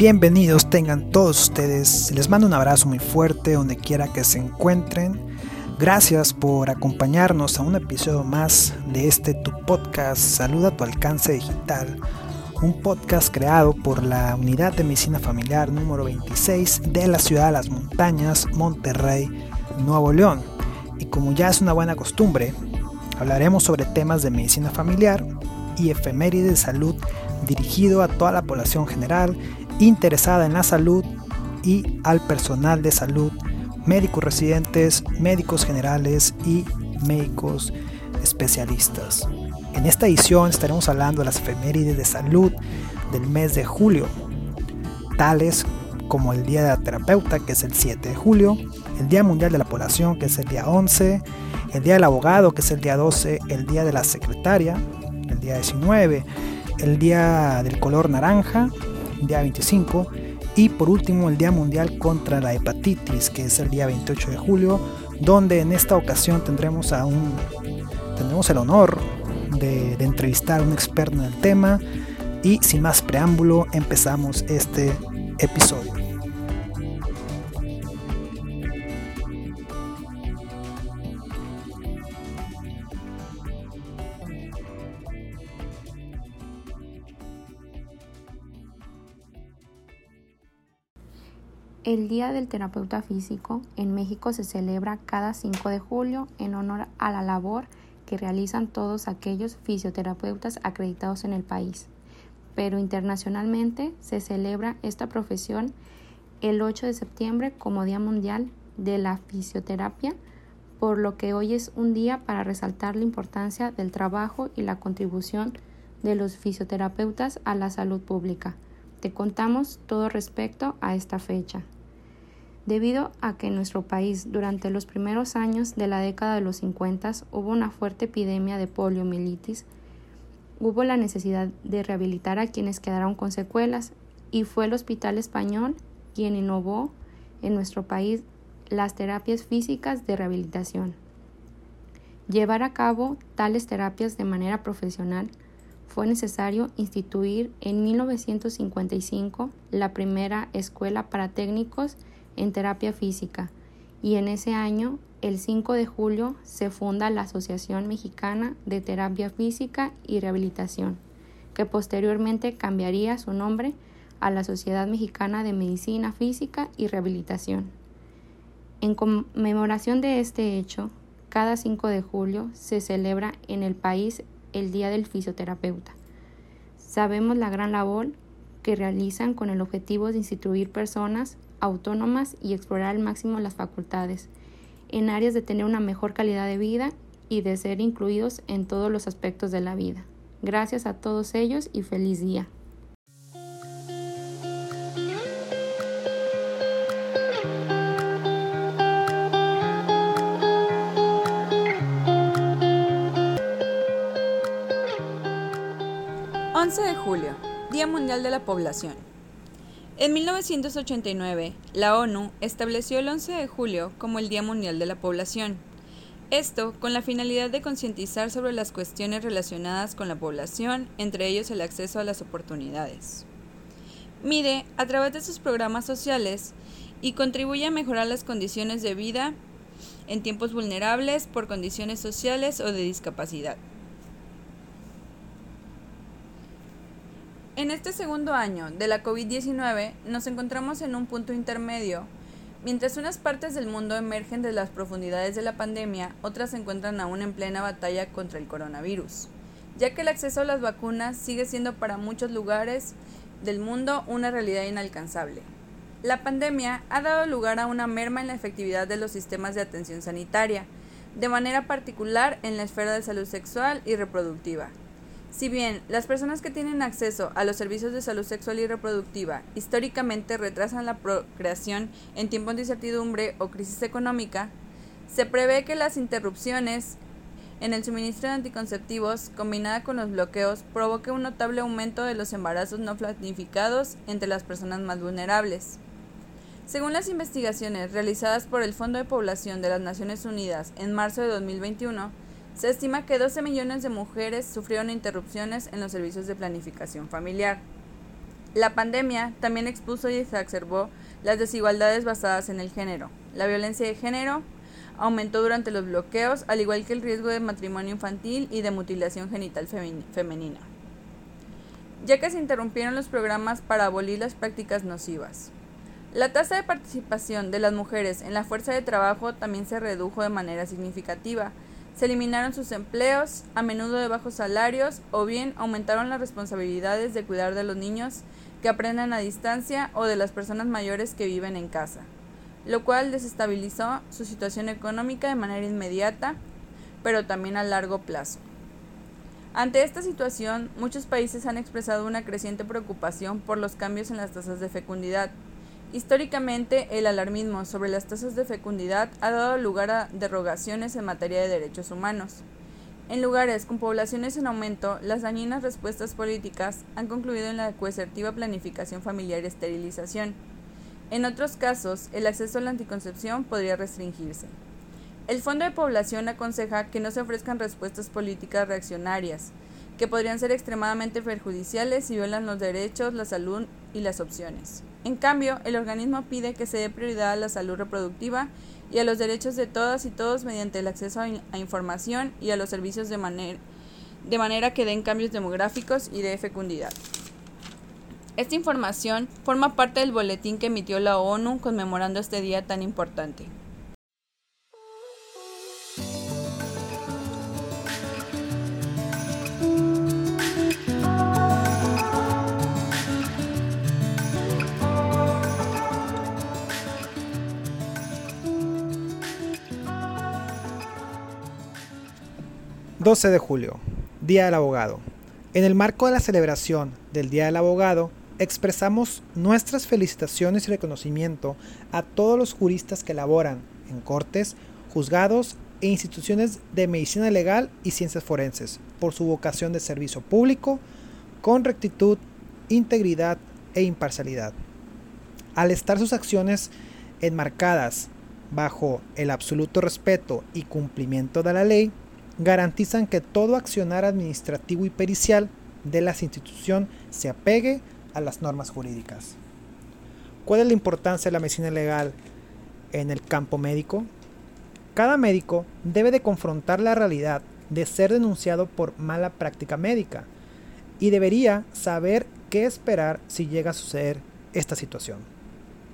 Bienvenidos tengan todos ustedes. Les mando un abrazo muy fuerte donde quiera que se encuentren. Gracias por acompañarnos a un episodio más de este tu podcast Saluda a tu alcance digital. Un podcast creado por la Unidad de Medicina Familiar número 26 de la Ciudad de las Montañas, Monterrey, Nuevo León. Y como ya es una buena costumbre, hablaremos sobre temas de medicina familiar y efemérides de salud dirigido a toda la población general interesada en la salud y al personal de salud, médicos residentes, médicos generales y médicos especialistas. En esta edición estaremos hablando de las efemérides de salud del mes de julio, tales como el Día de la Terapeuta, que es el 7 de julio, el Día Mundial de la Población, que es el día 11, el Día del Abogado, que es el día 12, el Día de la Secretaria, el día 19, el Día del Color Naranja, día 25, y por último el Día Mundial contra la Hepatitis, que es el día 28 de julio, donde en esta ocasión tendremos a un tendremos el honor de, de entrevistar a un experto en el tema y sin más preámbulo empezamos este episodio. El Día del Terapeuta Físico en México se celebra cada 5 de julio en honor a la labor que realizan todos aquellos fisioterapeutas acreditados en el país. Pero internacionalmente se celebra esta profesión el 8 de septiembre como Día Mundial de la Fisioterapia, por lo que hoy es un día para resaltar la importancia del trabajo y la contribución de los fisioterapeutas a la salud pública. Te contamos todo respecto a esta fecha. Debido a que en nuestro país durante los primeros años de la década de los 50 hubo una fuerte epidemia de poliomielitis, hubo la necesidad de rehabilitar a quienes quedaron con secuelas y fue el Hospital Español quien innovó en nuestro país las terapias físicas de rehabilitación. Llevar a cabo tales terapias de manera profesional fue necesario instituir en 1955 la primera escuela para técnicos en terapia física y en ese año, el 5 de julio, se funda la Asociación Mexicana de Terapia Física y Rehabilitación, que posteriormente cambiaría su nombre a la Sociedad Mexicana de Medicina Física y Rehabilitación. En conmemoración de este hecho, cada 5 de julio se celebra en el país el Día del Fisioterapeuta. Sabemos la gran labor que realizan con el objetivo de instituir personas autónomas y explorar al máximo las facultades, en áreas de tener una mejor calidad de vida y de ser incluidos en todos los aspectos de la vida. Gracias a todos ellos y feliz día. 11 de julio, Día Mundial de la Población. En 1989, la ONU estableció el 11 de julio como el Día Mundial de la Población. Esto con la finalidad de concientizar sobre las cuestiones relacionadas con la población, entre ellos el acceso a las oportunidades. Mide, a través de sus programas sociales, y contribuye a mejorar las condiciones de vida en tiempos vulnerables por condiciones sociales o de discapacidad. En este segundo año de la COVID-19 nos encontramos en un punto intermedio. Mientras unas partes del mundo emergen de las profundidades de la pandemia, otras se encuentran aún en plena batalla contra el coronavirus, ya que el acceso a las vacunas sigue siendo para muchos lugares del mundo una realidad inalcanzable. La pandemia ha dado lugar a una merma en la efectividad de los sistemas de atención sanitaria, de manera particular en la esfera de salud sexual y reproductiva, si bien las personas que tienen acceso a los servicios de salud sexual y reproductiva históricamente retrasan la procreación en tiempos de incertidumbre o crisis económica, se prevé que las interrupciones en el suministro de anticonceptivos, combinada con los bloqueos, provoque un notable aumento de los embarazos no planificados entre las personas más vulnerables. Según las investigaciones realizadas por el Fondo de Población de las Naciones Unidas en marzo de 2021, se estima que 12 millones de mujeres sufrieron interrupciones en los servicios de planificación familiar. La pandemia también expuso y exacerbó las desigualdades basadas en el género. La violencia de género aumentó durante los bloqueos, al igual que el riesgo de matrimonio infantil y de mutilación genital femenina, ya que se interrumpieron los programas para abolir las prácticas nocivas. La tasa de participación de las mujeres en la fuerza de trabajo también se redujo de manera significativa. Se eliminaron sus empleos, a menudo de bajos salarios, o bien aumentaron las responsabilidades de cuidar de los niños que aprenden a distancia o de las personas mayores que viven en casa, lo cual desestabilizó su situación económica de manera inmediata, pero también a largo plazo. Ante esta situación, muchos países han expresado una creciente preocupación por los cambios en las tasas de fecundidad, Históricamente, el alarmismo sobre las tasas de fecundidad ha dado lugar a derogaciones en materia de derechos humanos. En lugares con poblaciones en aumento, las dañinas respuestas políticas han concluido en la coercitiva planificación familiar y esterilización. En otros casos, el acceso a la anticoncepción podría restringirse. El Fondo de Población aconseja que no se ofrezcan respuestas políticas reaccionarias, que podrían ser extremadamente perjudiciales y violan los derechos, la salud y las opciones. En cambio, el organismo pide que se dé prioridad a la salud reproductiva y a los derechos de todas y todos mediante el acceso a, información y a los servicios de, de manera que den cambios demográficos y de fecundidad. Esta información forma parte del boletín que emitió la ONU conmemorando este día tan importante. 12 de julio, Día del Abogado. En el marco de la celebración del Día del Abogado, expresamos nuestras felicitaciones y reconocimiento a todos los juristas que laboran en cortes, juzgados e instituciones de medicina legal y ciencias forenses por su vocación de servicio público con rectitud, integridad e imparcialidad. Al estar sus acciones enmarcadas bajo el absoluto respeto y cumplimiento de la ley, garantizan que todo accionar administrativo y pericial de la institución se apegue a las normas jurídicas. ¿Cuál es la importancia de la medicina legal en el campo médico? Cada médico debe de confrontar la realidad de ser denunciado por mala práctica médica y debería saber qué esperar si llega a suceder esta situación.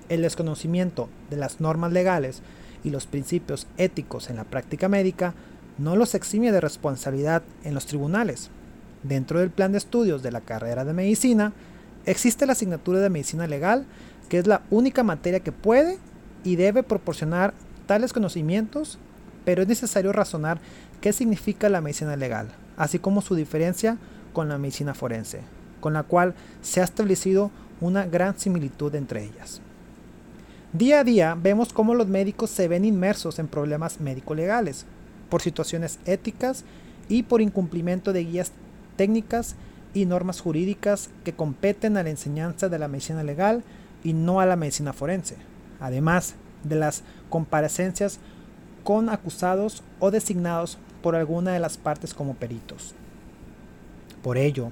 El desconocimiento de las normas legales y los principios éticos en la práctica médica no los exime de responsabilidad en los tribunales. Dentro del plan de estudios de la carrera de medicina, existe la asignatura de medicina legal, que es la única materia que puede y debe proporcionar tales conocimientos, pero es necesario razonar qué significa la medicina legal, así como su diferencia con la medicina forense, con la cual se ha establecido una gran similitud entre ellas. Día a día vemos cómo los médicos se ven inmersos en problemas médico-legales, por situaciones éticas y por incumplimiento de guías técnicas y normas jurídicas que competen a la enseñanza de la medicina legal y no a la medicina forense, además de las comparecencias con acusados o designados por alguna de las partes como peritos. Por ello,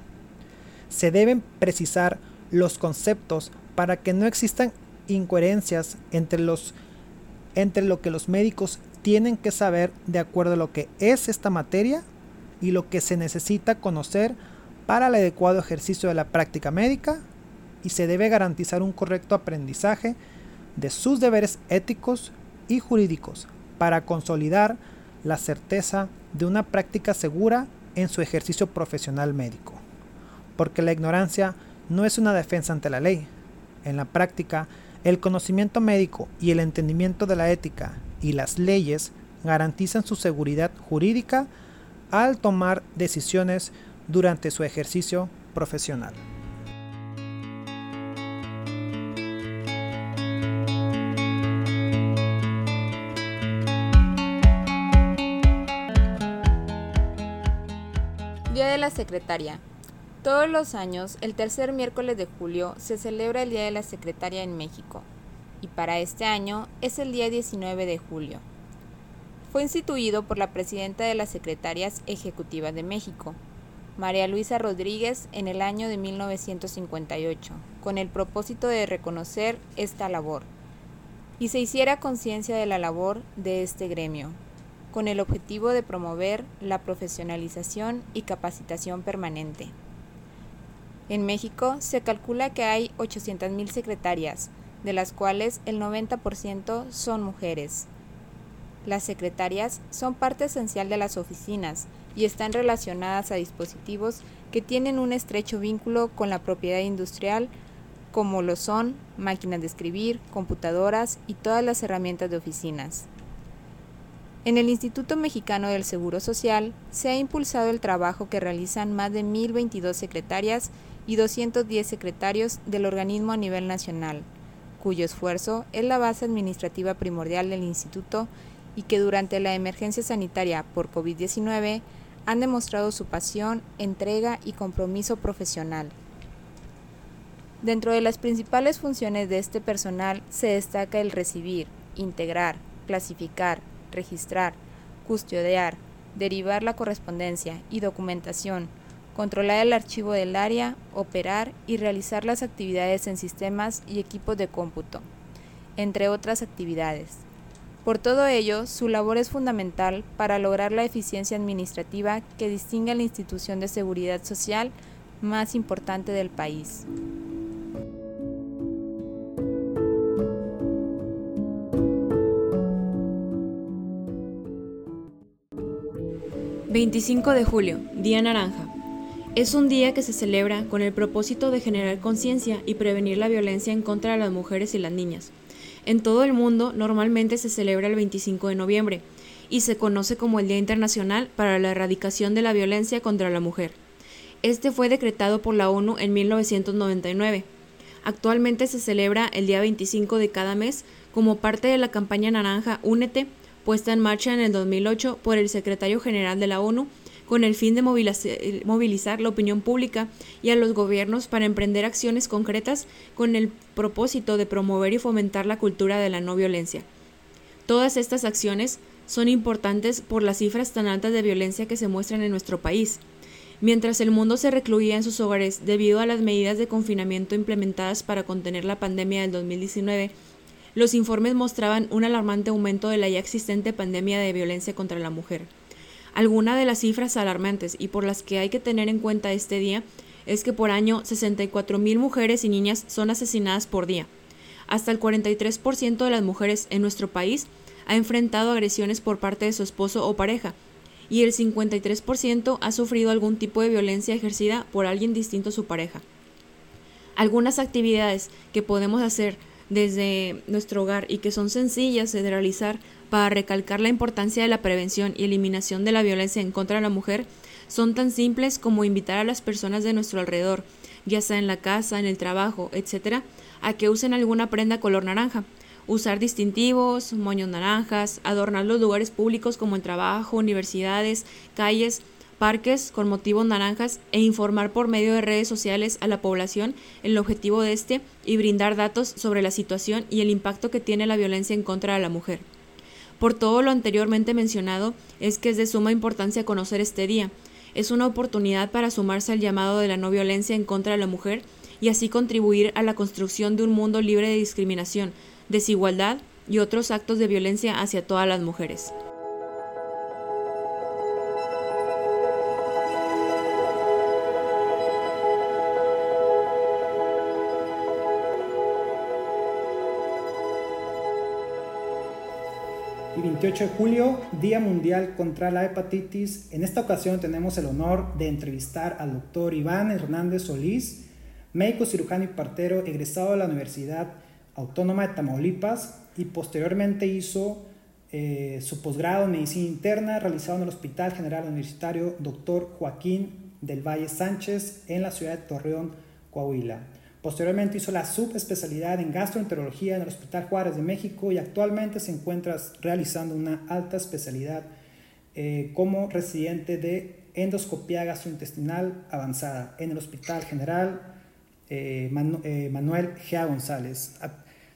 se deben precisar los conceptos para que no existan incoherencias entre, los, entre lo que los médicos tienen que saber de acuerdo a lo que es esta materia y lo que se necesita conocer para el adecuado ejercicio de la práctica médica y se debe garantizar un correcto aprendizaje de sus deberes éticos y jurídicos para consolidar la certeza de una práctica segura en su ejercicio profesional médico. Porque la ignorancia no es una defensa ante la ley. En la práctica, el conocimiento médico y el entendimiento de la ética y las leyes garantizan su seguridad jurídica al tomar decisiones durante su ejercicio profesional. Día de la Secretaria. Todos los años, el tercer miércoles de julio, se celebra el Día de la Secretaria en México y para este año es el día 19 de julio. Fue instituido por la presidenta de las Secretarias Ejecutivas de México, María Luisa Rodríguez en el año de 1958, con el propósito de reconocer esta labor y se hiciera conciencia de la labor de este gremio, con el objetivo de promover la profesionalización y capacitación permanente. En México se calcula que hay 800.000 secretarias, de las cuales el 90% son mujeres. Las secretarias son parte esencial de las oficinas y están relacionadas a dispositivos que tienen un estrecho vínculo con la propiedad industrial, como lo son máquinas de escribir, computadoras y todas las herramientas de oficinas. En el Instituto Mexicano del Seguro Social se ha impulsado el trabajo que realizan más de 1.022 secretarias y 210 secretarios del organismo a nivel nacional, cuyo esfuerzo es la base administrativa primordial del instituto y que durante la emergencia sanitaria por COVID-19 han demostrado su pasión, entrega y compromiso profesional. Dentro de las principales funciones de este personal se destaca el recibir, integrar, clasificar, registrar, custodiar, derivar la correspondencia y documentación, controlar el archivo del área, operar y realizar las actividades en sistemas y equipos de cómputo, entre otras actividades. Por todo ello, su labor es fundamental para lograr la eficiencia administrativa que distingue a la institución de seguridad social más importante del país. 25 de julio, Día Naranja. Es un día que se celebra con el propósito de generar conciencia y prevenir la violencia en contra de las mujeres y las niñas. En todo el mundo normalmente se celebra el 25 de noviembre y se conoce como el Día Internacional para la Erradicación de la Violencia contra la Mujer. Este fue decretado por la ONU en 1999. Actualmente se celebra el día 25 de cada mes como parte de la campaña naranja Únete puesta en marcha en el 2008 por el secretario general de la ONU con el fin de movilizar la opinión pública y a los gobiernos para emprender acciones concretas con el propósito de promover y fomentar la cultura de la no violencia. Todas estas acciones son importantes por las cifras tan altas de violencia que se muestran en nuestro país. Mientras el mundo se recluía en sus hogares debido a las medidas de confinamiento implementadas para contener la pandemia del 2019, los informes mostraban un alarmante aumento de la ya existente pandemia de violencia contra la mujer. Alguna de las cifras alarmantes y por las que hay que tener en cuenta este día es que por año 64.000 mujeres y niñas son asesinadas por día. Hasta el 43% de las mujeres en nuestro país ha enfrentado agresiones por parte de su esposo o pareja, y el 53% ha sufrido algún tipo de violencia ejercida por alguien distinto a su pareja. Algunas actividades que podemos hacer desde nuestro hogar y que son sencillas de realizar para recalcar la importancia de la prevención y eliminación de la violencia en contra de la mujer son tan simples como invitar a las personas de nuestro alrededor, ya sea en la casa, en el trabajo, etcétera, a que usen alguna prenda color naranja, usar distintivos, moños naranjas, adornar los lugares públicos como el trabajo, universidades, calles, parques con motivos naranjas e informar por medio de redes sociales a la población el objetivo de este y brindar datos sobre la situación y el impacto que tiene la violencia en contra de la mujer. Por todo lo anteriormente mencionado, es que es de suma importancia conocer este día. Es una oportunidad para sumarse al llamado de la no violencia en contra de la mujer y así contribuir a la construcción de un mundo libre de discriminación, desigualdad y otros actos de violencia hacia todas las mujeres. 28 de julio, Día Mundial contra la Hepatitis. En esta ocasión tenemos el honor de entrevistar al doctor Iván Hernández Solís, médico cirujano y partero egresado de la Universidad Autónoma de Tamaulipas y posteriormente hizo eh, su posgrado en medicina interna realizado en el Hospital General Universitario Dr. Joaquín del Valle Sánchez en la ciudad de Torreón, Coahuila. Posteriormente hizo la subespecialidad en gastroenterología en el Hospital Juárez de México y actualmente se encuentra realizando una alta especialidad eh, como residente de endoscopía gastrointestinal avanzada en el Hospital General eh, eh, Manuel G. González.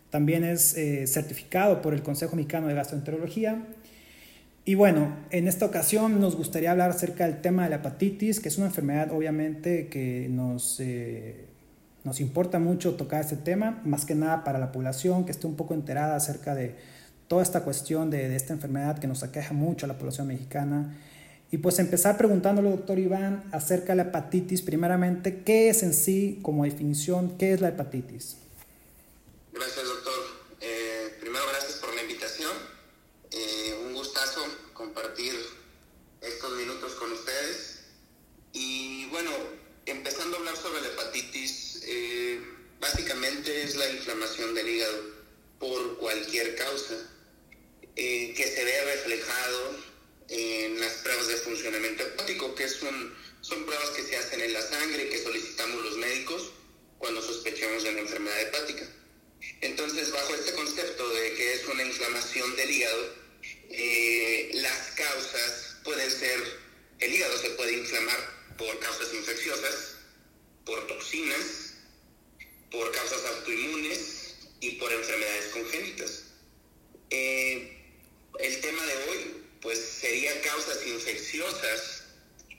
También es certificado por el Consejo Mexicano de Gastroenterología Y bueno, en esta ocasión nos gustaría hablar acerca del tema de la hepatitis, que es una enfermedad obviamente que nos, nos importa mucho tocar este tema, más que nada para la población que esté un poco enterada acerca de toda esta cuestión de, esta enfermedad que nos aqueja mucho a la población mexicana. Y pues empezar preguntándole, doctor Iván, acerca de la hepatitis, primeramente, ¿qué es en sí como definición, qué es la hepatitis? Gracias, doctor. Eh, primero, gracias por la invitación. Eh, un gustazo compartir estos minutos con ustedes. Y bueno, empezando a hablar sobre la hepatitis, eh, básicamente es la inflamación del hígado por cualquier causa que se ve reflejado en las pruebas de funcionamiento hepático, que son, son pruebas que se hacen en la sangre que solicitamos los médicos cuando sospechamos de una enfermedad hepática. Entonces, bajo este concepto de que es una inflamación del hígado, eh, las causas pueden ser, el hígado se puede inflamar por causas infecciosas, por toxinas, por causas autoinmunes y por enfermedades congénitas. Eh, el tema de hoy, pues sería causas infecciosas,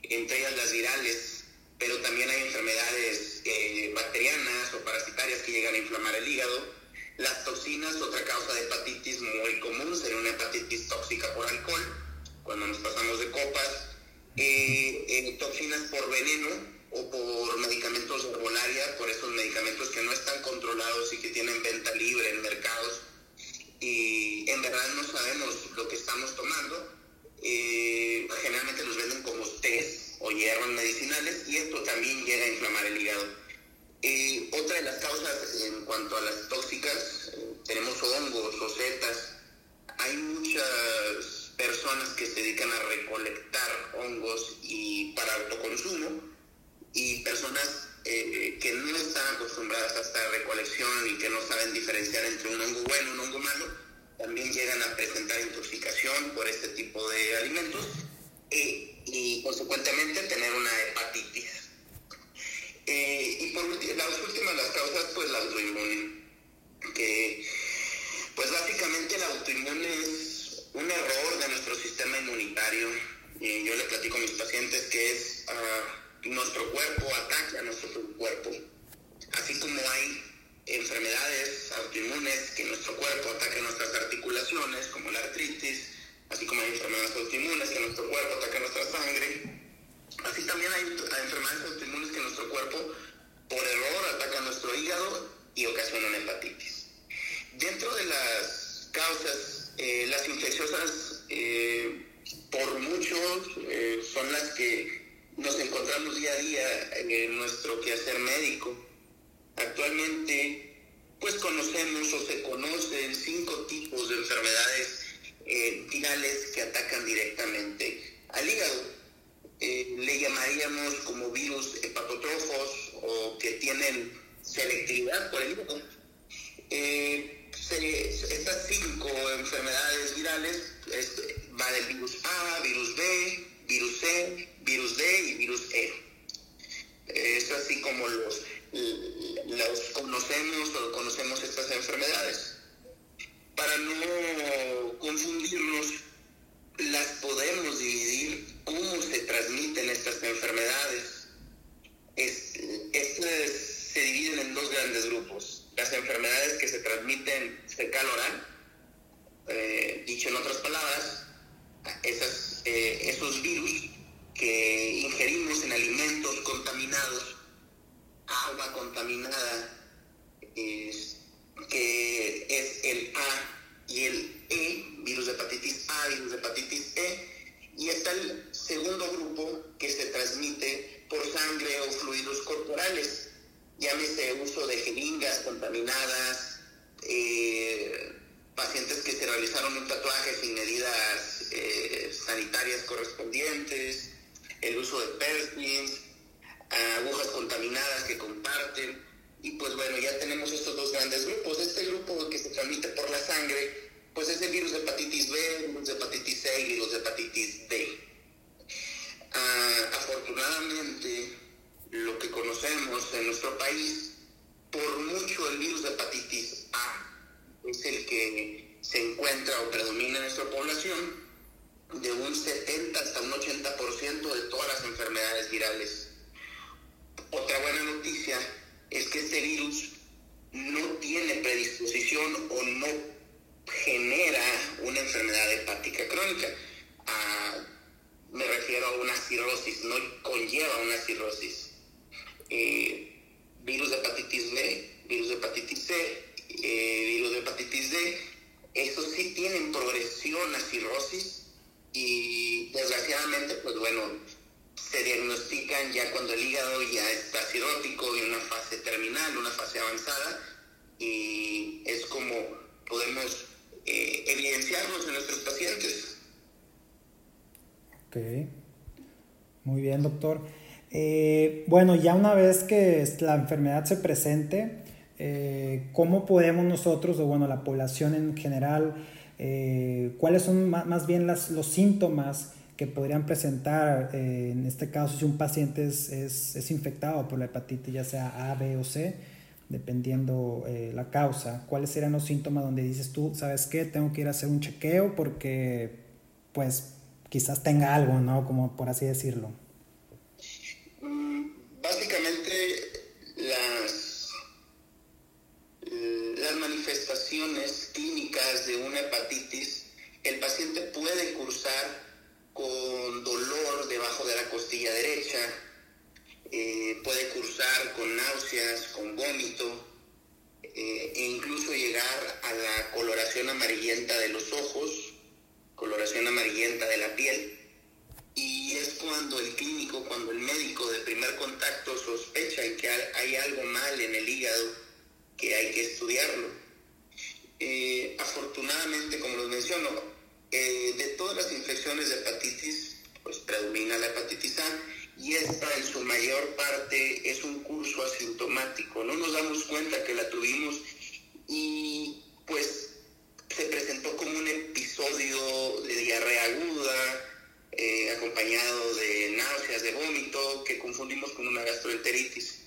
entre ellas las virales, pero también hay enfermedades eh, bacterianas o parasitarias que llegan a inflamar el hígado. Las toxinas, otra causa de hepatitis muy común, sería una hepatitis tóxica por alcohol, cuando nos pasamos de copas. Eh, eh, toxinas por veneno o por medicamentos de herbolaria, por esos medicamentos que no están controlados y que tienen venta libre en mercados y en verdad no sabemos lo que estamos tomando. generalmente los venden como test o hierbas medicinales y esto también llega a inflamar el hígado. Eh, otra de las causas en cuanto a las tóxicas, eh, tenemos hongos o setas. Hay muchas personas que se dedican a recolectar hongos y para autoconsumo y personas eh, que no están acostumbradas a esta recolección y que no saben diferenciar entre un hongo bueno y un hongo malo, también llegan a presentar intoxicación por este tipo de alimentos y consecuentemente tener una hepatitis. Eh, y por las últimas las causas, pues la autoinmune, que pues básicamente la autoinmune es un error de nuestro sistema inmunitario. y yo le platico a mis pacientes que es uh, nuestro cuerpo ataca a nuestro cuerpo. Así como hay enfermedades autoinmunes que nuestro cuerpo ataca nuestras articulaciones, como la artritis, así como hay enfermedades autoinmunes que nuestro cuerpo ataca nuestra sangre, así también hay, enfermedades autoinmunes que nuestro cuerpo por error ataca nuestro hígado y ocasiona una hepatitis. Dentro de las causas, eh, las infecciosas eh, por muchos eh, son las que nos encontramos día a día en nuestro quehacer médico. Actualmente, pues conocemos o se conocen cinco tipos de enfermedades virales que atacan directamente al hígado. Le llamaríamos como virus hepatotrofos o que tienen selectividad por el hígado. Estas cinco enfermedades virales va del virus A, virus B, virus C, virus D y virus E. Es así como los, los conocemos o conocemos estas enfermedades para no confundirnos, las podemos dividir cómo se transmiten estas enfermedades. estas se dividen en dos grandes grupos. Las enfermedades que se transmiten fecal oral, eh, dicho en otras palabras, eh, esos virus que ingerimos en alimentos contaminados, agua contaminada, que es el A y el E, virus de hepatitis A, virus de hepatitis E, y está el segundo grupo que se transmite por sangre o fluidos corporales, llámese uso de jeringas contaminadas, eh, pacientes que se realizaron un tatuaje sin medidas eh, sanitarias correspondientes, el uso de piercings, agujas contaminadas que comparten, y pues bueno, ya tenemos estos dos grandes grupos. Este grupo que se transmite por la sangre, pues es el virus de hepatitis B, virus de hepatitis C y virus de hepatitis D. Ah, afortunadamente, lo que conocemos en nuestro país, por mucho el virus de hepatitis A es el que se encuentra o predomina en nuestra población, de un 70 hasta un 80% de todas las enfermedades virales. Otra buena noticia es que este virus no tiene predisposición o no genera una enfermedad hepática crónica. Ah, me refiero a una cirrosis, no conlleva una cirrosis. Eh, virus de hepatitis B, virus de hepatitis C, eh, virus de hepatitis D, esos sí tienen progresión a cirrosis y desgraciadamente, pues bueno, se diagnostican ya cuando el hígado ya está cirrótico en una fase terminal, una fase avanzada, y es como podemos eh, evidenciarlos en nuestros pacientes. Ok, muy bien, doctor. Eh, bueno, ya una vez que la enfermedad se presente, eh, ¿cómo podemos nosotros, o bueno, la población en general, eh, cuáles son más bien las, los síntomas que podrían presentar, en este caso, si un paciente es, es, es, infectado por la hepatitis, ya sea A, B o C, dependiendo la causa? ¿Cuáles serían los síntomas donde dices tú, sabes qué, tengo que ir a hacer un chequeo porque, pues, quizás tenga algo, ¿no? Como por así decirlo. Básicamente las, las manifestaciones clínicas de una hepatitis, el paciente puede cursar con dolor debajo de la costilla derecha, eh, puede cursar con náuseas, con vómito, eh, e incluso llegar a la coloración amarillenta de los ojos, coloración amarillenta de la piel y es cuando el clínico, cuando el médico de primer contacto sospecha que hay algo mal en el hígado que hay que estudiarlo. Eh, afortunadamente, como les menciono, de todas las infecciones de hepatitis, pues predomina la hepatitis A y esta en su mayor parte es un curso asintomático. No nos damos cuenta que la tuvimos y pues se presentó como un episodio de diarrea aguda, eh, acompañado de náuseas, de vómito, que confundimos con una gastroenteritis.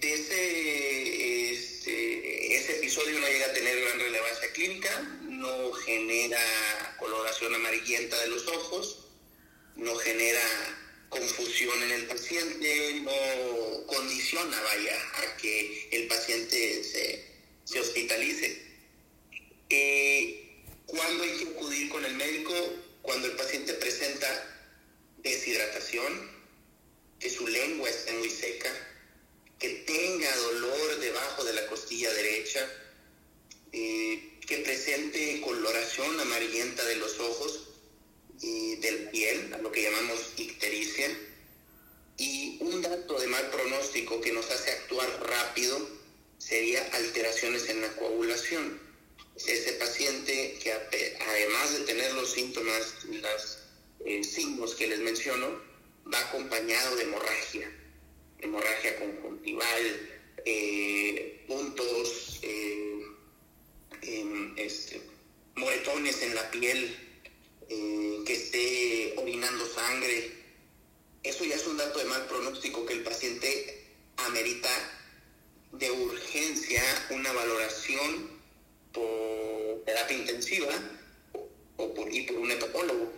Ese, este, ese episodio no llega a tener gran relevancia clínica, no genera coloración amarillenta de los ojos, genera confusión en el paciente, no condiciona, vaya, a que el paciente se, se hospitalice. Eh, ¿Cuándo hay que acudir con el médico? Cuando el paciente presenta deshidratación, que su lengua esté muy seca, que tenga dolor debajo de la costilla derecha, eh, que presente coloración amarillenta de los ojos y del piel, lo que llamamos ictericia, y un dato de mal pronóstico que nos hace actuar rápido sería alteraciones en la coagulación. Ese paciente que además de tener los síntomas, los eh, signos que les menciono, va acompañado de hemorragia, hemorragia conjuntival, eh, puntos, eh, este, moretones en la piel, que esté orinando sangre. Eso ya es un dato de mal pronóstico que el paciente amerita de urgencia una valoración por terapia intensiva o por, y por un hepapólogo.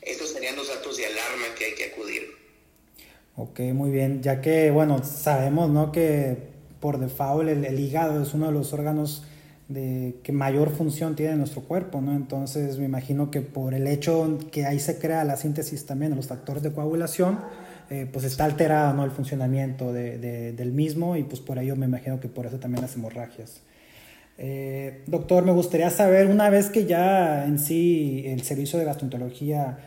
Esos serían los datos de alarma que hay que acudir. Ok, muy bien. Ya que, bueno, sabemos, ¿no? Que por default el, el hígado es uno de los órganos de que mayor función tiene en nuestro cuerpo, ¿no? Entonces me imagino que por el hecho que ahí se crea la síntesis también de los factores de coagulación, eh, pues está alterado, ¿no? El funcionamiento de, de, del mismo y pues por ello me imagino que por eso también las hemorragias. Eh, doctor, me gustaría saber, una vez que ya en sí el servicio de gastroenterología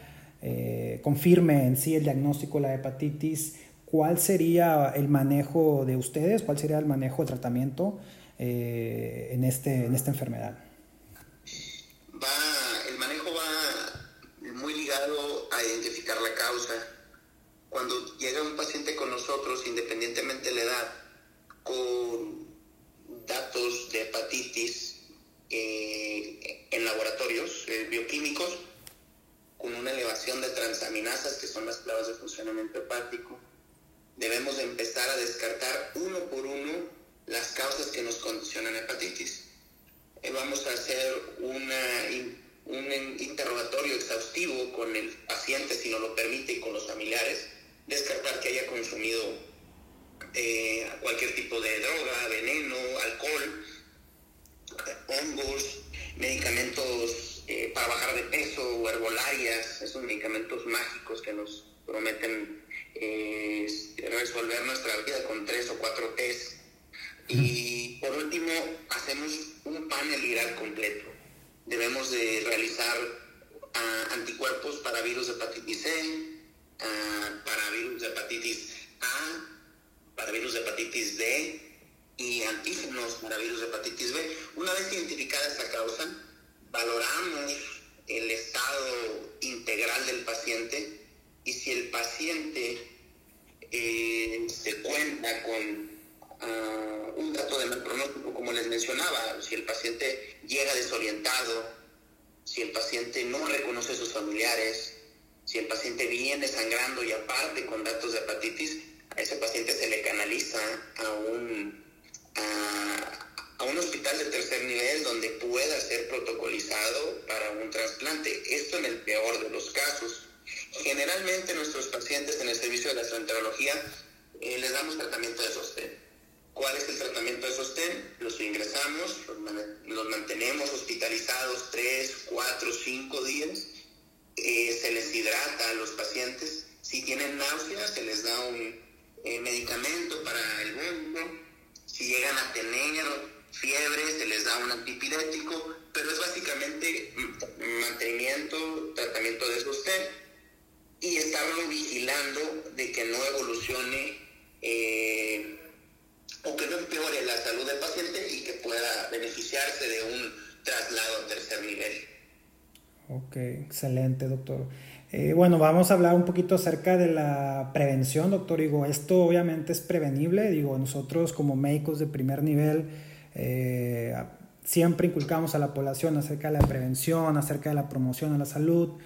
eh, confirme en sí el diagnóstico de la hepatitis, ¿cuál sería el manejo de ustedes? ¿Cuál sería el manejo de tratamiento eh, en, este, en esta enfermedad? Va, el manejo va muy ligado a identificar la causa. Cuando llega un paciente con nosotros, independientemente de la edad, con datos de hepatitis eh, en laboratorios eh, bioquímicos con una elevación de transaminasas, que son las claves de funcionamiento hepático. Debemos empezar a descartar uno por uno las causas que nos condicionan hepatitis. Eh, vamos a hacer una un interrogatorio exhaustivo con el paciente, si no lo permite, y con los familiares, descartar que haya consumido eh, cualquier tipo de droga, veneno, alcohol, hongos, medicamentos eh, para bajar de peso o herbolarias, esos medicamentos mágicos que nos prometen eh, resolver nuestra vida con tres o cuatro test. Y por último, hacemos un panel viral completo. Debemos de realizar uh, anticuerpos para virus de hepatitis C, uh, para virus de hepatitis A, para virus de hepatitis D y antígenos para virus de hepatitis B. Una vez identificada esta causa, valoramos el estado integral del paciente y si el paciente eh, se cuenta con uh, un dato de mal pronóstico, como les mencionaba, si el paciente llega desorientado, si el paciente no reconoce a sus familiares, si el paciente viene sangrando y aparte con datos de hepatitis, a ese paciente se le canaliza a un, a un hospital de tercer nivel donde pueda ser protocolizado para un trasplante. Esto en el peor de los casos. Generalmente nuestros pacientes en el servicio de gastroenterología eh, les damos tratamiento de sostén. ¿Cuál es el tratamiento de sostén? Los ingresamos, los, mantenemos hospitalizados 3, 4, 5 días, eh, se les hidrata a los pacientes, si tienen náuseas se les da un eh, medicamento para el vómito, si llegan a tener fiebre se les da un antipirético, pero es básicamente mantenimiento, tratamiento de sostén y estarlo vigilando de que no evolucione eh, o que no empeore la salud del paciente y que pueda beneficiarse de un traslado a tercer nivel. Ok, excelente, doctor. Eh, bueno, vamos a hablar un poquito acerca de la prevención, doctor. Digo, esto obviamente es prevenible. Digo, nosotros como médicos de primer nivel eh, siempre inculcamos a la población acerca de la prevención, acerca de la promoción a la salud.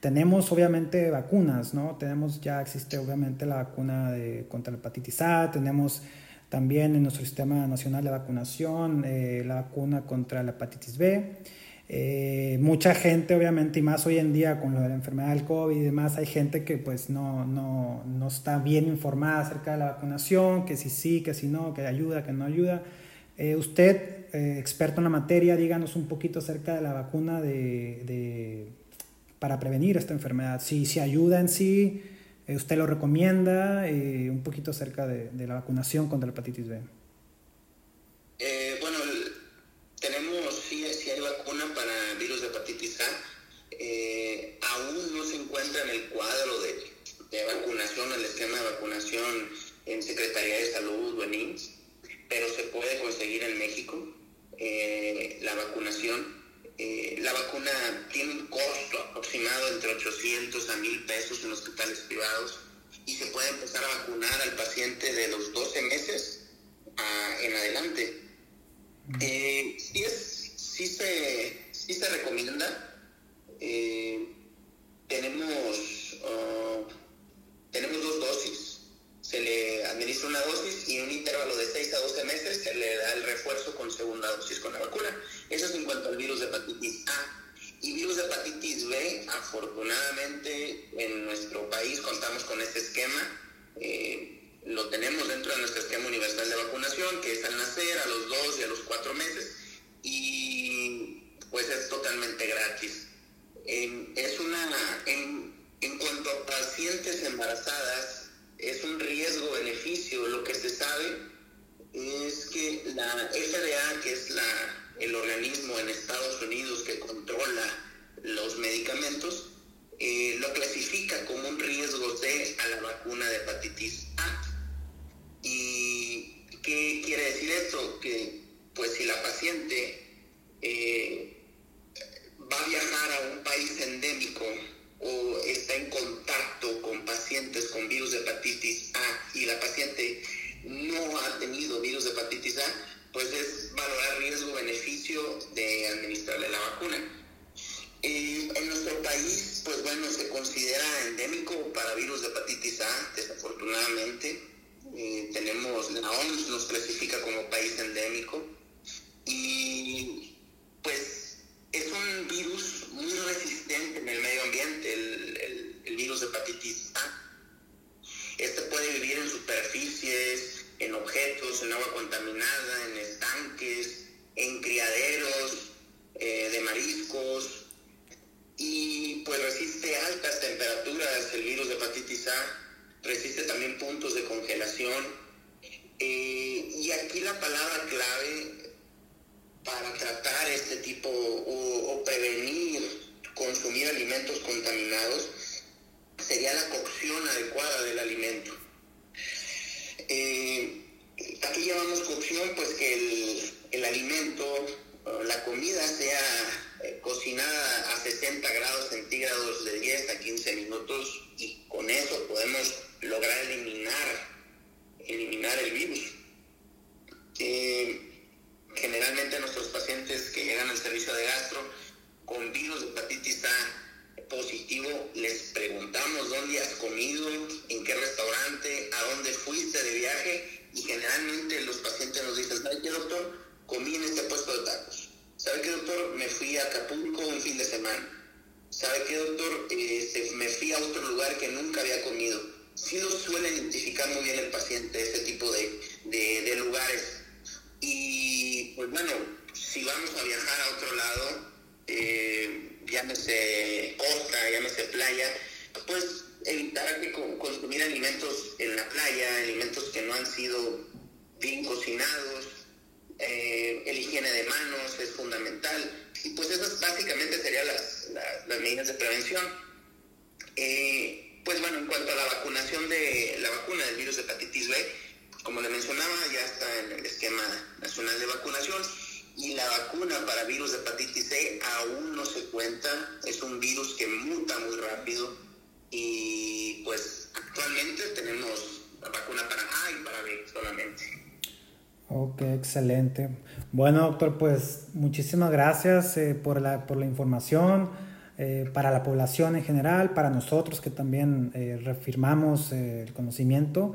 Tenemos obviamente vacunas, ¿no? Tenemos, ya existe obviamente la vacuna de, contra la hepatitis A, tenemos también en nuestro sistema nacional de vacunación eh, la vacuna contra la hepatitis B. Eh, mucha gente, obviamente, y más hoy en día con lo de la enfermedad del COVID y demás, hay gente que pues no, no, no está bien informada acerca de la vacunación, que si sí, que si no, que ayuda, que no ayuda. Eh, usted, experto en la materia, díganos un poquito acerca de la vacuna de, de para prevenir esta enfermedad. Si, si ayuda en sí, eh, usted lo recomienda, eh, un poquito acerca de, de, la vacunación contra la hepatitis B. Eh, bueno, tenemos, sí, hay vacuna para virus de hepatitis A. Eh, aún no se encuentra en el cuadro de, de vacunación, el esquema de vacunación en Secretaría de Salud o en IMSS, pero se puede conseguir en México eh, la vacunación eh, la vacuna tiene un costo aproximado entre 800 a 1000 pesos en hospitales privados y se puede empezar a vacunar al paciente de los 12 meses en adelante. Eh, sí, es, sí, se, sí se recomienda. Eh, tenemos, uh, tenemos dos dosis. Una dosis y un intervalo de 6 a 12 meses se le da el refuerzo con segunda dosis con la vacuna. Eso es en cuanto al virus de hepatitis A. Y virus de hepatitis B, afortunadamente en nuestro país contamos con este esquema. Eh, lo tenemos dentro de nuestro esquema universal de vacunación, que es al nacer, a los dos y a los cuatro meses. Y pues es totalmente gratis. Eh, es una, en, en cuanto a pacientes embarazadas, es un riesgo-beneficio. Lo que se sabe es que la FDA, que es la el organismo en Estados Unidos que controla los medicamentos, eh, lo clasifica como un riesgo C a la vacuna de hepatitis A. ¿Y qué quiere decir esto? Que pues si la paciente eh, va a viajar a un país endémico o está en contacto con pacientes con virus de hepatitis A y la paciente no ha tenido virus de hepatitis A, pues es valorar riesgo-beneficio de administrarle la vacuna. Eh, en nuestro país, pues bueno, se considera endémico para virus de hepatitis A, desafortunadamente. Eh, tenemos, la OMS nos clasifica como país endémico y pues es un virus muy resistente en el medio ambiente, el, el, virus de hepatitis A. Este puede vivir en superficies, en objetos, en agua contaminada, en estanques, en criaderos eh, de mariscos y pues resiste altas temperaturas. El virus de hepatitis A resiste también puntos de congelación que no han sido bien cocinados, eh, el higiene de manos es fundamental. Y pues esas básicamente serían las, las, medidas de prevención. Eh, pues bueno, en cuanto a la vacunación de la vacuna del virus de hepatitis B, como le mencionaba, ya está en el esquema nacional de vacunación y la vacuna para virus de hepatitis C aún no se cuenta. Es un virus que muta muy rápido y pues actualmente tenemos vacuna para A y para B solamente. Ok, excelente. Bueno, doctor, pues muchísimas gracias eh, por, la, por la información. Eh, para la población en general, para nosotros que también eh, reafirmamos el conocimiento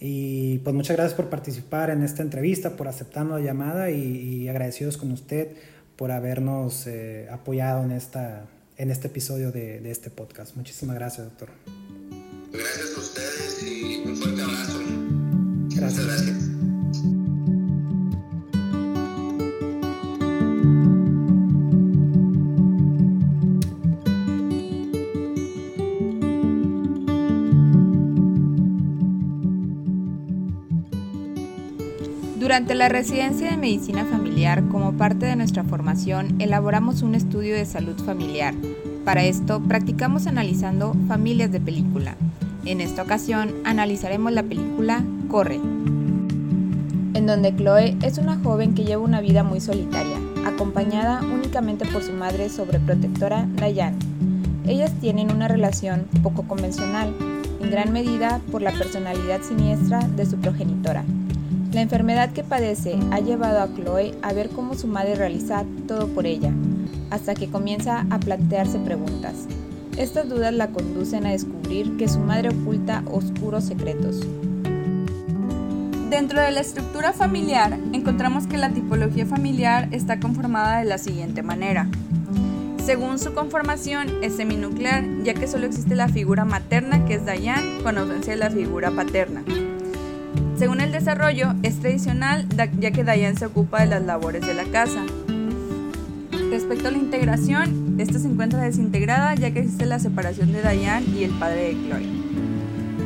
y pues muchas gracias por participar en esta entrevista, por aceptarnos la llamada y, agradecidos con usted por habernos eh, apoyado en, esta, en este episodio de, de este podcast. Muchísimas gracias, doctor. Gracias a ustedes y un fuerte abrazo. Gracias. Muchas gracias. Durante la residencia de medicina familiar, como parte de nuestra formación, elaboramos un estudio de salud familiar. Para esto, practicamos analizando familias de película. En esta ocasión, analizaremos la película Corre, en donde Chloe es una joven que lleva una vida muy solitaria, acompañada únicamente por su madre sobreprotectora, Diane. Ellas tienen una relación poco convencional, en gran medida por la personalidad siniestra de su progenitora, la enfermedad que padece ha llevado a Chloe a ver cómo su madre realiza todo por ella, hasta que comienza a plantearse preguntas. Estas dudas la conducen a descubrir que su madre oculta oscuros secretos. Dentro de la estructura familiar encontramos que la tipología familiar está conformada de la siguiente manera. Según su conformación es seminuclear, ya que solo existe la figura materna que es Dayan con ausencia de la figura paterna. Según el desarrollo, es tradicional ya que Dayan se ocupa de las labores de la casa. Respecto a la integración, esta se encuentra desintegrada ya que existe la separación de Dayan y el padre de Chloe.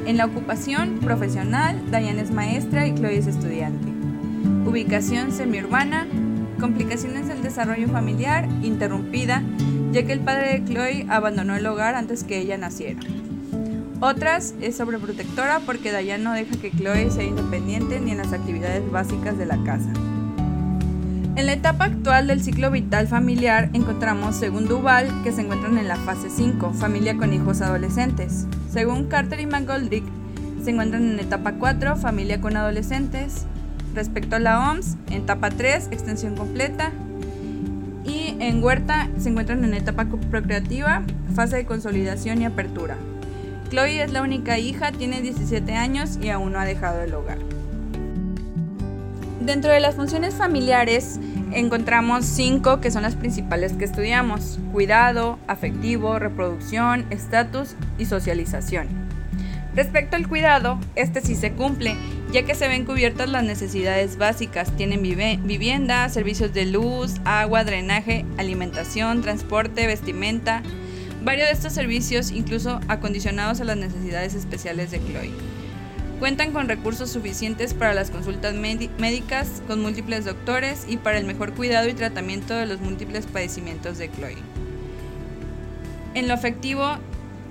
En la ocupación profesional, Dayan es maestra y Chloe es estudiante. Ubicación semiurbana, complicaciones del desarrollo familiar interrumpida ya que el padre de Chloe abandonó el hogar antes que ella naciera. Otras es sobreprotectora porque Dayan no deja que Chloe sea independiente ni en las actividades básicas de la casa. En la etapa actual del ciclo vital familiar encontramos, según Duval, que se encuentran en la fase 5, familia con hijos adolescentes. Según Carter y McGoldrick, se encuentran en etapa 4, familia con adolescentes. Respecto a la OMS, en etapa 3, extensión completa. Y en Huerta se encuentran en etapa procreativa, fase de consolidación y apertura. Chloe es la única hija, tiene 17 años y aún no ha dejado el hogar. Dentro de las funciones familiares encontramos cinco que son las principales que estudiamos. Cuidado, afectivo, reproducción, estatus y socialización. Respecto al cuidado, este sí se cumple, ya que se ven cubiertas las necesidades básicas. Tienen vivienda, servicios de luz, agua, drenaje, alimentación, transporte, vestimenta. Varios de estos servicios incluso acondicionados a las necesidades especiales de Chloe. Cuentan con recursos suficientes para las consultas médicas con múltiples doctores y para el mejor cuidado y tratamiento de los múltiples padecimientos de Chloe. En lo afectivo,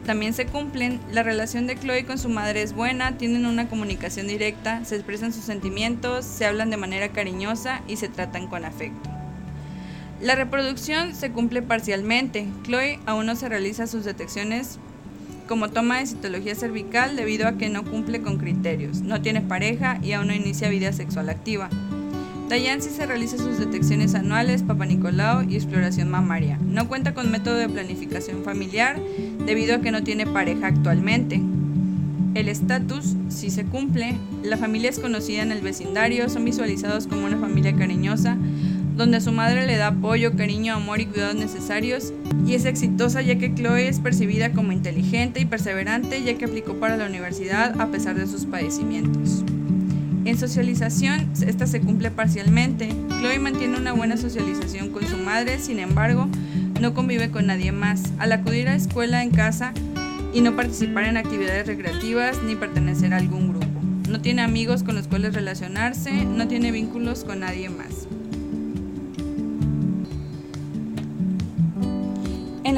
también se cumplen. La relación de Chloe con su madre es buena, tienen una comunicación directa, se expresan sus sentimientos, se hablan de manera cariñosa y se tratan con afecto. La reproducción se cumple parcialmente. Chloe aún no se realiza sus detecciones como toma de citología cervical debido a que no cumple con criterios, no tiene pareja y aún no inicia vida sexual activa. Dayan sí se realiza sus detecciones anuales, Papa Nicolau y exploración mamaria. No cuenta con método de planificación familiar debido a que no tiene pareja actualmente. El estatus, si se cumple, la familia es conocida en el vecindario, son visualizados como una familia cariñosa, donde su madre le da apoyo, cariño, amor y cuidados necesarios, y es exitosa ya que Chloe es percibida como inteligente y perseverante ya que aplicó para la universidad a pesar de sus padecimientos. En socialización, esta se cumple parcialmente. Chloe mantiene una buena socialización con su madre, sin embargo, no convive con nadie más. Al acudir a escuela en casa y no participar en actividades recreativas ni pertenecer a algún grupo. No tiene amigos con los cuales relacionarse, no tiene vínculos con nadie más.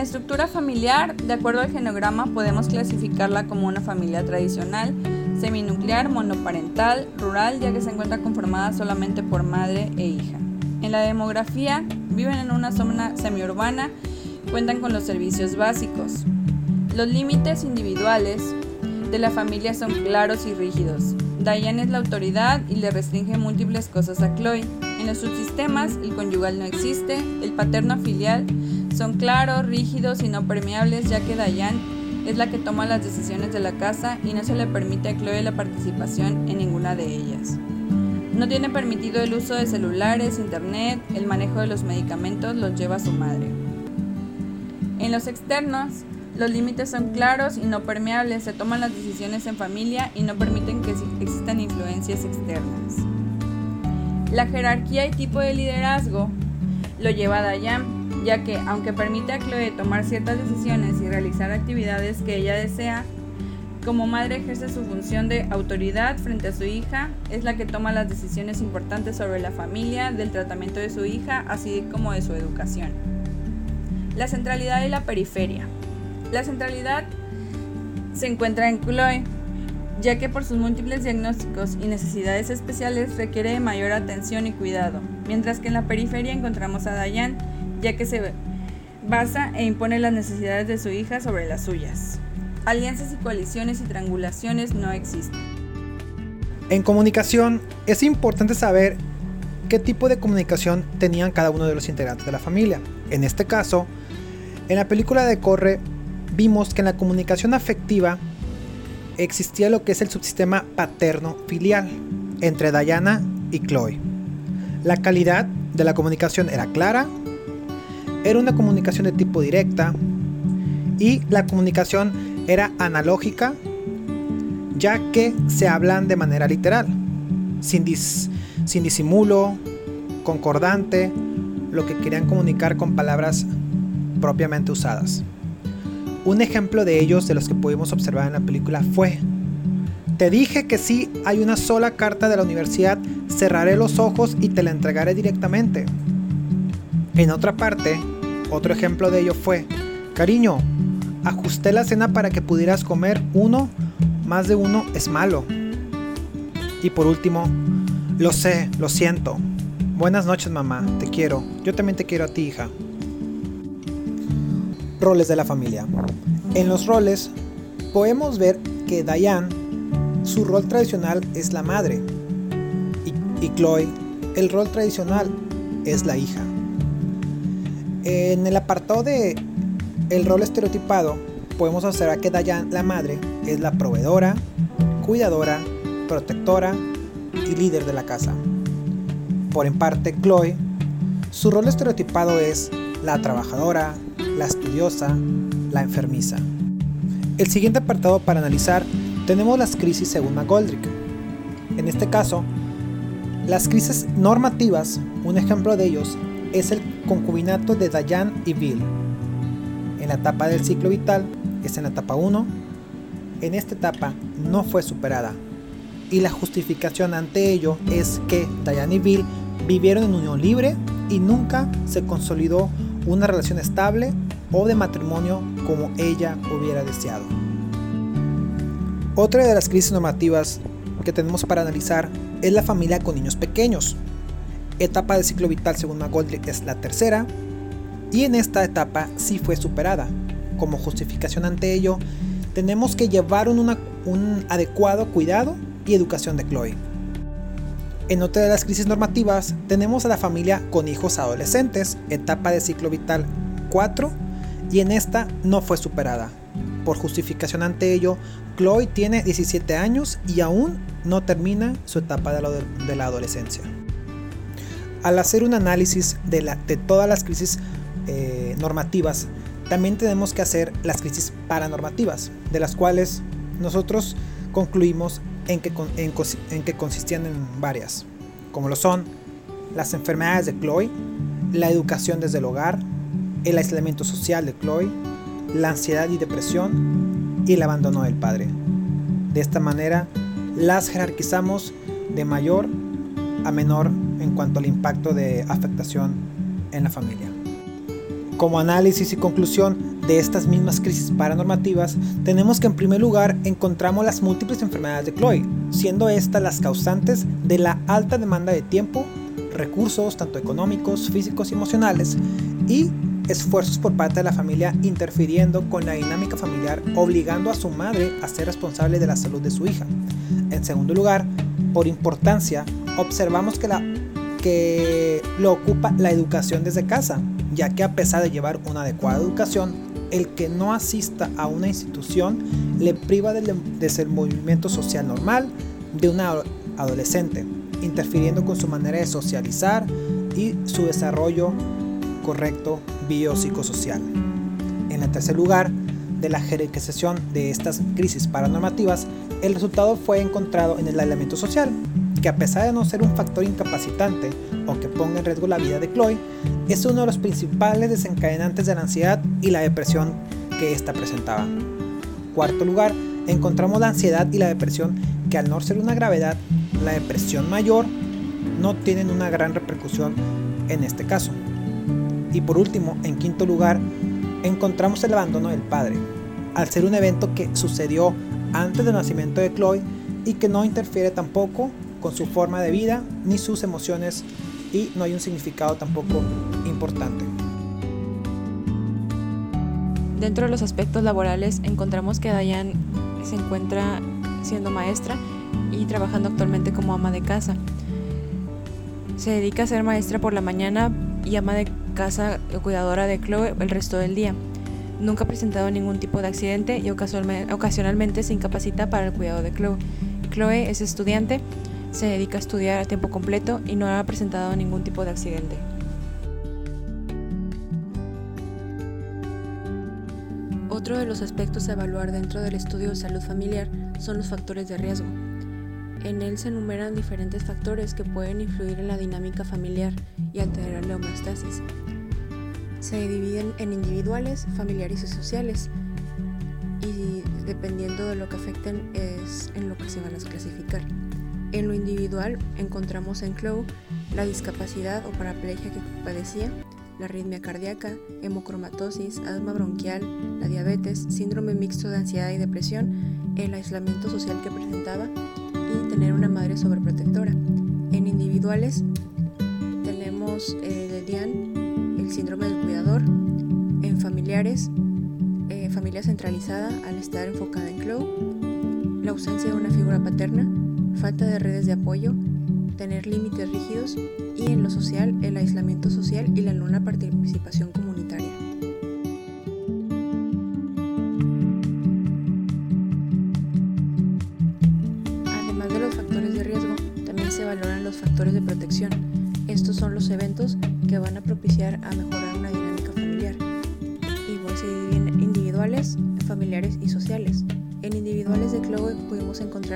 La estructura familiar, de acuerdo al genograma, podemos clasificarla como una familia tradicional seminuclear, monoparental, rural, ya que se encuentra conformada solamente por madre e hija. En la demografía, viven en una zona semiurbana, cuentan con los servicios básicos. Los límites individuales de la familia son claros y rígidos. Diane es la autoridad y le restringe múltiples cosas a Chloe. En los subsistemas, el conyugal no existe, el paterno filial son claros, rígidos y no permeables, ya que Diane es la que toma las decisiones de la casa y no se le permite a Chloe la participación en ninguna de ellas. No tiene permitido el uso de celulares, internet, el manejo de los medicamentos los lleva su madre. En los externos, los límites son claros y no permeables, se toman las decisiones en familia y no permiten que existan influencias externas. La jerarquía y tipo de liderazgo lo lleva Dayan, ya que aunque permite a Chloe tomar ciertas decisiones y realizar actividades que ella desea, como madre ejerce su función de autoridad frente a su hija, es la que toma las decisiones importantes sobre la familia, del tratamiento de su hija, así como de su educación. La centralidad y la periferia. La centralidad se encuentra en Chloe, ya que por sus múltiples diagnósticos y necesidades especiales requiere de mayor atención y cuidado, mientras que en la periferia encontramos a Dayan, ya que se basa e impone las necesidades de su hija sobre las suyas. Alianzas y coaliciones y triangulaciones no existen. En comunicación es importante saber qué tipo de comunicación tenían cada uno de los integrantes de la familia. En este caso, en la película de Corre vimos que en la comunicación afectiva existía lo que es el subsistema paterno-filial entre Diana y Chloe. La calidad de la comunicación era clara, era una comunicación de tipo directa y la comunicación era analógica ya que se hablan de manera literal, sin, disimulo, concordante, lo que querían comunicar con palabras propiamente usadas. Un ejemplo de ellos, de los que pudimos observar en la película, fue, te dije que si hay una sola carta de la universidad, cerraré los ojos y te la entregaré directamente. En otra parte, otro ejemplo de ello fue, cariño, ajusté la cena para que pudieras comer uno, más de uno es malo. Y por último, lo sé, lo siento. Buenas noches mamá, te quiero. Yo también te quiero a ti, hija. Roles de la familia. En los roles podemos ver que Diane, su rol tradicional es la madre. Y, y Chloe, el rol tradicional es la hija. En el apartado de el rol estereotipado, podemos observar que Dayan, la madre, es la proveedora, cuidadora, protectora y líder de la casa. Por en parte, Chloe, su rol estereotipado es la trabajadora, la estudiosa, la enfermiza. El siguiente apartado para analizar tenemos las crisis según McGoldrick. En este caso, las crisis normativas, un ejemplo de ellos es el concubinato de Dayan y Bill. En la etapa del ciclo vital, es en la etapa 1, en esta etapa no fue superada. Y la justificación ante ello es que Dayan y Bill vivieron en unión libre y nunca se consolidó una relación estable o de matrimonio como ella hubiera deseado. Otra de las crisis normativas que tenemos para analizar es la familia con niños pequeños. Etapa de ciclo vital según Magoldrick es la tercera y en esta etapa sí fue superada. Como justificación ante ello, tenemos que llevar un, un adecuado cuidado y educación de Chloe. En otra de las crisis normativas tenemos a la familia con hijos adolescentes, etapa de ciclo vital 4, y en esta no fue superada. Por justificación ante ello, Chloe tiene 17 años y aún no termina su etapa de la, adolescencia. Al hacer un análisis de, todas las crisis eh, normativas, también tenemos que hacer las crisis paranormativas, de las cuales nosotros concluimos en que, en que consistían en varias, como lo son las enfermedades de Chloe, la educación desde el hogar, el aislamiento social de Chloe, la ansiedad y depresión y el abandono del padre. De esta manera, las jerarquizamos de mayor a menor en cuanto al impacto de afectación en la familia. Como análisis y conclusión de estas mismas crisis paranormativas, tenemos que en primer lugar encontramos las múltiples enfermedades de Chloe, siendo estas las causantes de la alta demanda de tiempo, recursos tanto económicos, físicos y emocionales, y esfuerzos por parte de la familia interfiriendo con la dinámica familiar, obligando a su madre a ser responsable de la salud de su hija. En segundo lugar, por importancia, observamos que, la, que lo ocupa la educación desde casa, ya que a pesar de llevar una adecuada educación, el que no asista a una institución le priva del movimiento social normal de una adolescente, interfiriendo con su manera de socializar y su desarrollo correcto biopsicosocial. En el tercer lugar, de la jerarquización de estas crisis paranormativas, el resultado fue encontrado en el aislamiento social, que a pesar de no ser un factor incapacitante o que ponga en riesgo la vida de Chloe, es uno de los principales desencadenantes de la ansiedad y la depresión que ésta presentaba. Cuarto lugar, encontramos la ansiedad y la depresión que al no ser una gravedad, la depresión mayor no tienen una gran repercusión en este caso. Y por último, en quinto lugar, encontramos el abandono del padre, al ser un evento que sucedió antes del nacimiento de Chloe y que no interfiere tampoco con su forma de vida ni sus emociones y no hay un significado tampoco importante. Dentro de los aspectos laborales encontramos que Dayan se encuentra siendo maestra y trabajando actualmente como ama de casa. Se dedica a ser maestra por la mañana y ama de casa cuidadora de Chloe el resto del día. Nunca ha presentado ningún tipo de accidente y ocasionalmente se incapacita para el cuidado de Chloe. Chloe es estudiante, se dedica a estudiar a tiempo completo y no ha presentado ningún tipo de accidente. Otro de los aspectos a evaluar dentro del estudio de salud familiar son los factores de riesgo. En él se enumeran diferentes factores que pueden influir en la dinámica familiar y alterar la homeostasis. Se dividen en individuales, familiares y sociales, y dependiendo de lo que afecten es en lo que se van a clasificar. En lo individual encontramos en Chloe la discapacidad o paraplegia que padecía, la arritmia cardíaca, hemocromatosis, asma bronquial, la diabetes, síndrome mixto de ansiedad y depresión, el aislamiento social que presentaba y tener una madre sobreprotectora. En individuales tenemos eh, el síndrome del cuidador. En familiares, eh, familia centralizada al estar enfocada en Chloe, la ausencia de una figura paterna, falta de redes de apoyo, tener límites rígidos y en lo social el aislamiento social y la nula participación comunitaria.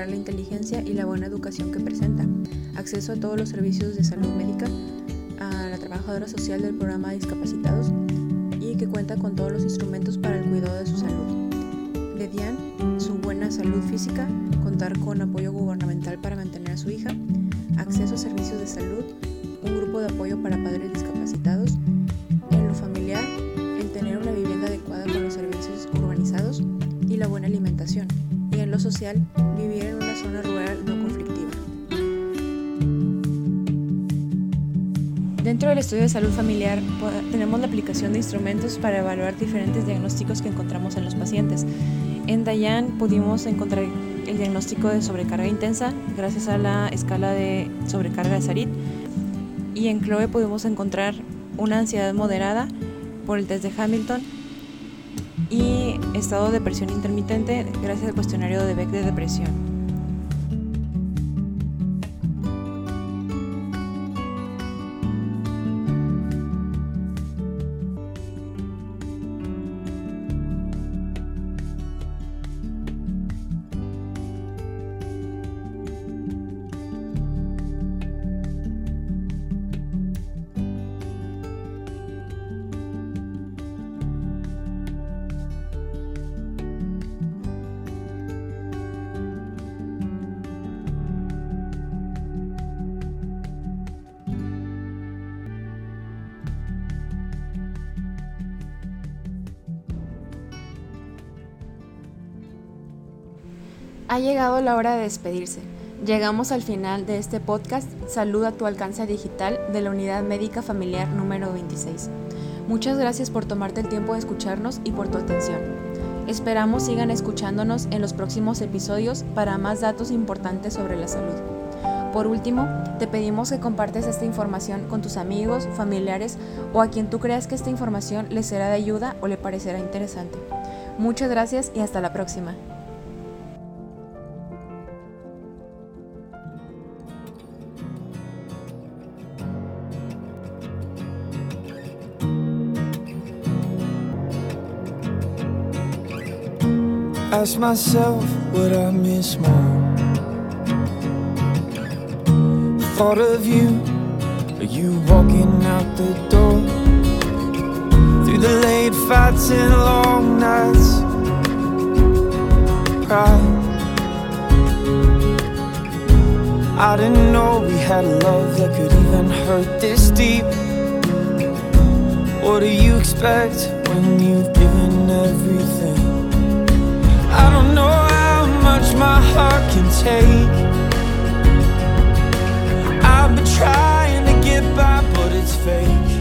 La inteligencia y la buena educación que presenta, acceso a todos los servicios de salud médica, a la trabajadora social del programa de discapacitados y que cuenta con todos los instrumentos para el cuidado de su salud. De Diane, su buena salud física, contar con apoyo gubernamental para mantener a su hija, acceso a servicios de salud, un grupo de apoyo para padres discapacitados, en lo familiar, el tener una vivienda adecuada con los servicios urbanizados y la buena alimentación, y en lo social, vivir en una zona rural no conflictiva. Dentro del estudio de salud familiar tenemos la aplicación de instrumentos para evaluar diferentes diagnósticos que encontramos en los pacientes. En Dayan pudimos encontrar el diagnóstico de sobrecarga intensa gracias a la escala de sobrecarga de Sarit y en Chloe pudimos encontrar una ansiedad moderada por el test de Hamilton y estado de depresión intermitente gracias al cuestionario de Beck de depresión. Ha llegado la hora de despedirse. Llegamos al final de este podcast Salud a tu alcance digital de la Unidad Médica Familiar número 26. Muchas gracias por tomarte el tiempo de escucharnos y por tu atención. Esperamos sigan escuchándonos en los próximos episodios para más datos importantes sobre la salud. Por último, te pedimos que compartes esta información con tus amigos, familiares o a quien tú creas que esta información le será de ayuda o le parecerá interesante. Muchas gracias y hasta la próxima. Ask myself what I miss more. Thought of you, you walking out the door. Through the late fights and long nights, cried. I didn't know we had a love that could even hurt this deep. What do you expect when you've given everything? don't know how much my heart can take. I've been trying to get by, but it's fake.